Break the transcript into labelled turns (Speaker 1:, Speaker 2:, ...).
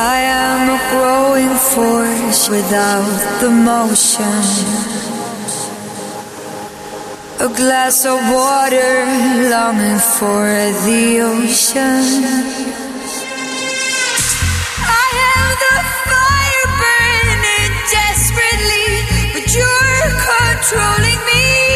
Speaker 1: I am a growing force without the motion. A glass of water longing for the ocean. I am the fire burning desperately, but you're controlling me.